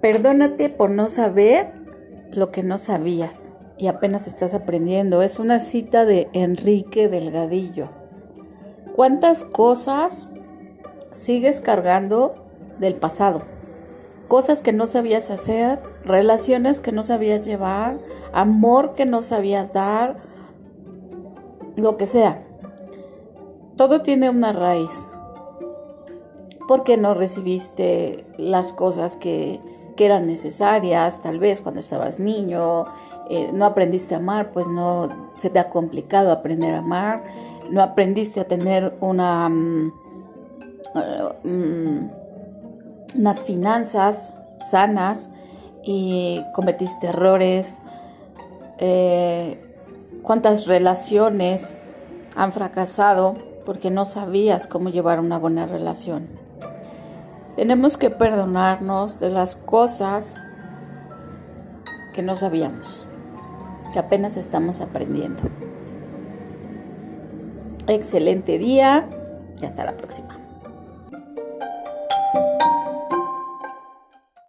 Perdónate por no saber lo que no sabías y apenas estás aprendiendo. Es una cita de Enrique Delgadillo. ¿Cuántas cosas sigues cargando del pasado? Cosas que no sabías hacer, relaciones que no sabías llevar, amor que no sabías dar, lo que sea. Todo tiene una raíz. ¿Por qué no recibiste las cosas que, que eran necesarias, tal vez cuando estabas niño, eh, no aprendiste a amar, pues no se te ha complicado aprender a amar, no aprendiste a tener una, mm, unas finanzas sanas y cometiste errores, eh, cuántas relaciones han fracasado porque no sabías cómo llevar una buena relación. Tenemos que perdonarnos de las cosas que no sabíamos, que apenas estamos aprendiendo. Excelente día y hasta la próxima.